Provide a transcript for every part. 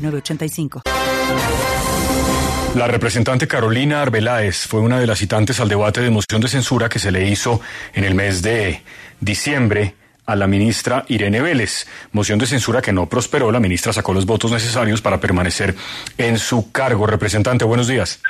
906985. La representante Carolina Arbeláez fue una de las citantes al debate de moción de censura que se le hizo en el mes de diciembre a la ministra Irene Vélez. Moción de censura que no prosperó. La ministra sacó los votos necesarios para permanecer en su cargo. Representante, buenos días.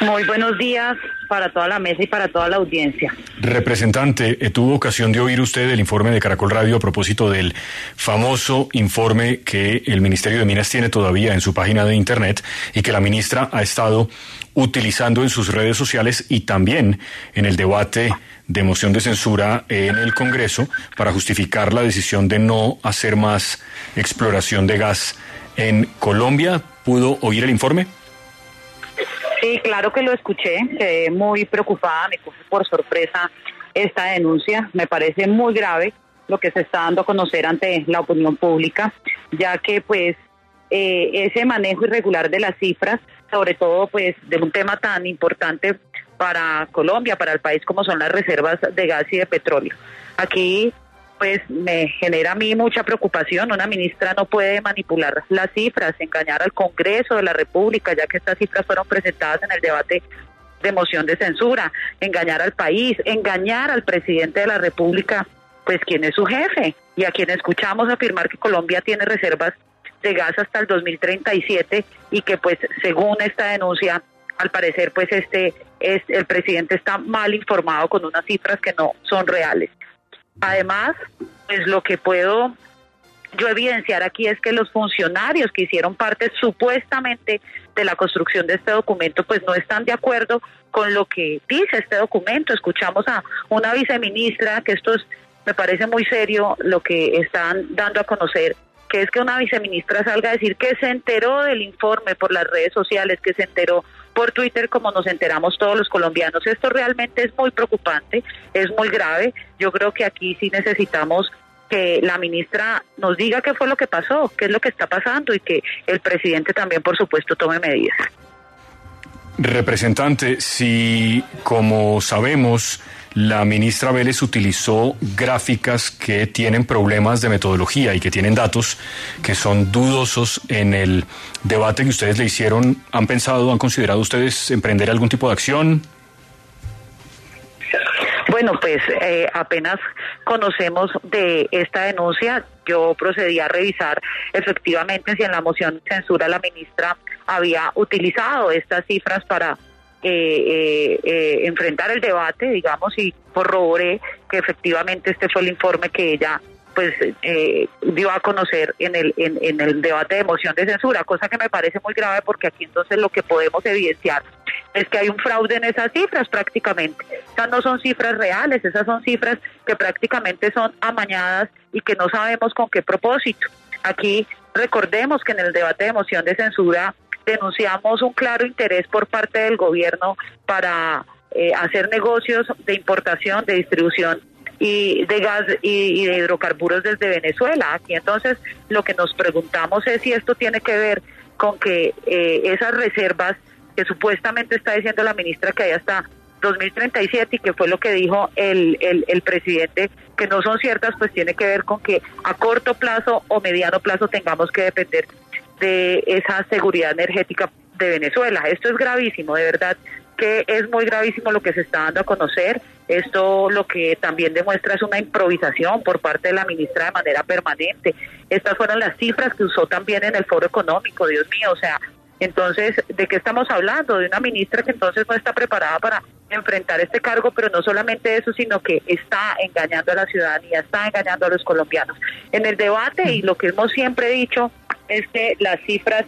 Muy buenos días para toda la mesa y para toda la audiencia. Representante, eh, tuvo ocasión de oír usted el informe de Caracol Radio a propósito del famoso informe que el Ministerio de Minas tiene todavía en su página de Internet y que la ministra ha estado utilizando en sus redes sociales y también en el debate de moción de censura en el Congreso para justificar la decisión de no hacer más exploración de gas en Colombia. ¿Pudo oír el informe? Sí, claro que lo escuché, quedé muy preocupada, me coge por sorpresa esta denuncia, me parece muy grave lo que se está dando a conocer ante la opinión pública, ya que pues eh, ese manejo irregular de las cifras, sobre todo pues de un tema tan importante para Colombia, para el país como son las reservas de gas y de petróleo. Aquí pues me genera a mí mucha preocupación. Una ministra no puede manipular las cifras, engañar al Congreso de la República, ya que estas cifras fueron presentadas en el debate de moción de censura, engañar al país, engañar al presidente de la República, pues quien es su jefe, y a quien escuchamos afirmar que Colombia tiene reservas de gas hasta el 2037 y que pues según esta denuncia al parecer pues este es el presidente está mal informado con unas cifras que no son reales. Además, pues lo que puedo yo evidenciar aquí es que los funcionarios que hicieron parte supuestamente de la construcción de este documento, pues no están de acuerdo con lo que dice este documento. Escuchamos a una viceministra, que esto es, me parece muy serio lo que están dando a conocer, que es que una viceministra salga a decir que se enteró del informe por las redes sociales, que se enteró por Twitter como nos enteramos todos los colombianos. Esto realmente es muy preocupante, es muy grave. Yo creo que aquí sí necesitamos que la ministra nos diga qué fue lo que pasó, qué es lo que está pasando y que el presidente también, por supuesto, tome medidas. Representante, si como sabemos la ministra Vélez utilizó gráficas que tienen problemas de metodología y que tienen datos que son dudosos en el debate que ustedes le hicieron. ¿Han pensado, han considerado ustedes emprender algún tipo de acción? Bueno, pues eh, apenas conocemos de esta denuncia, yo procedí a revisar efectivamente si en la moción de censura la ministra había utilizado estas cifras para eh, eh, enfrentar el debate, digamos, y corroboré que efectivamente este fue el informe que ella pues eh, dio a conocer en el en, el debate de moción de censura, cosa que me parece muy grave porque aquí entonces lo que podemos evidenciar es que hay un fraude en esas cifras prácticamente. Esas no son cifras reales, esas son cifras que prácticamente son amañadas y que no sabemos con qué propósito. Aquí recordemos que en el debate de moción de censura denunciamos un claro interés por parte del gobierno para eh, hacer negocios de importación, de distribución y de gas y, de hidrocarburos desde Venezuela. Aquí entonces lo que nos preguntamos es si esto tiene que ver con que eh, esas reservas que supuestamente está diciendo la ministra que hay hasta 2037 y que fue lo que dijo el, el, el presidente que no son ciertas, pues tiene que ver con que a corto plazo o mediano plazo tengamos que depender de esa seguridad energética de Venezuela. Esto es gravísimo, de verdad que es muy gravísimo lo que se está dando a conocer. Esto lo que también demuestra es una improvisación por parte de la ministra de manera permanente. Estas fueron las cifras que usó también en el foro económico, Dios mío, o sea, entonces, ¿de qué estamos hablando? De una ministra que entonces no está preparada para enfrentar este cargo, pero no solamente eso, sino que está engañando a la ciudadanía, está engañando a los colombianos. En el debate, y lo que hemos siempre dicho, es que las cifras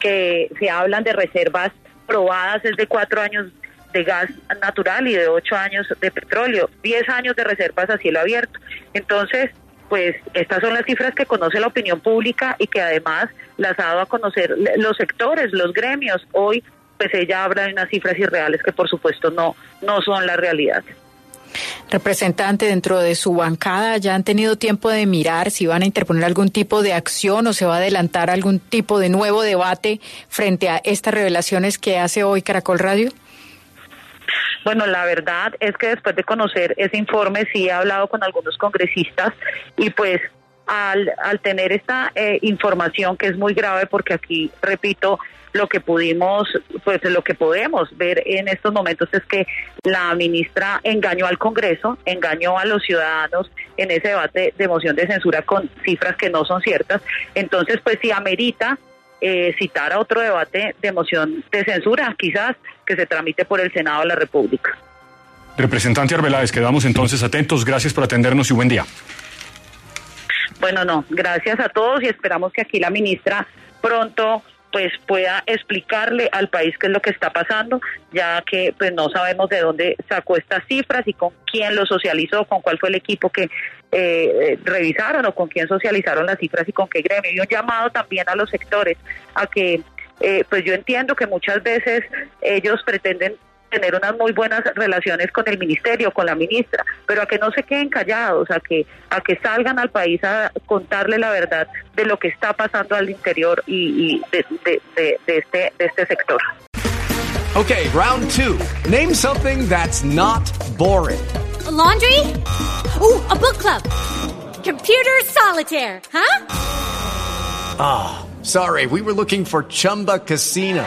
que se hablan de reservas probadas es de cuatro años de gas natural y de ocho años de petróleo, diez años de reservas a cielo abierto. Entonces, pues estas son las cifras que conoce la opinión pública y que además las ha dado a conocer los sectores, los gremios. Hoy, pues ella habla de unas cifras irreales que por supuesto no, no son la realidad. Representante, dentro de su bancada, ¿ya han tenido tiempo de mirar si van a interponer algún tipo de acción o se va a adelantar algún tipo de nuevo debate frente a estas revelaciones que hace hoy Caracol Radio? Bueno, la verdad es que después de conocer ese informe sí he hablado con algunos congresistas y pues al, al tener esta eh, información que es muy grave porque aquí, repito, lo que pudimos, pues lo que podemos ver en estos momentos es que la ministra engañó al Congreso, engañó a los ciudadanos en ese debate de moción de censura con cifras que no son ciertas. Entonces, pues si amerita eh, citar a otro debate de moción de censura, quizás que se tramite por el Senado de la República. Representante Arbeláez, quedamos entonces atentos. Gracias por atendernos y buen día. Bueno, no, gracias a todos y esperamos que aquí la ministra pronto pues pueda explicarle al país qué es lo que está pasando, ya que pues no sabemos de dónde sacó estas cifras y con quién lo socializó, con cuál fue el equipo que eh, revisaron o con quién socializaron las cifras y con qué gremio. Y un llamado también a los sectores a que eh, pues yo entiendo que muchas veces ellos pretenden tener unas muy buenas relaciones con el ministerio, con la ministra, pero a que no se queden callados, a que a que salgan al país a contarle la verdad de lo que está pasando al interior y, y de, de, de, de, este de este sector. Okay, round two. Name something that's not boring. A laundry? Ooh, a book club. Computer solitaire, huh? Ah, oh, sorry. We were looking for Chumba Casino.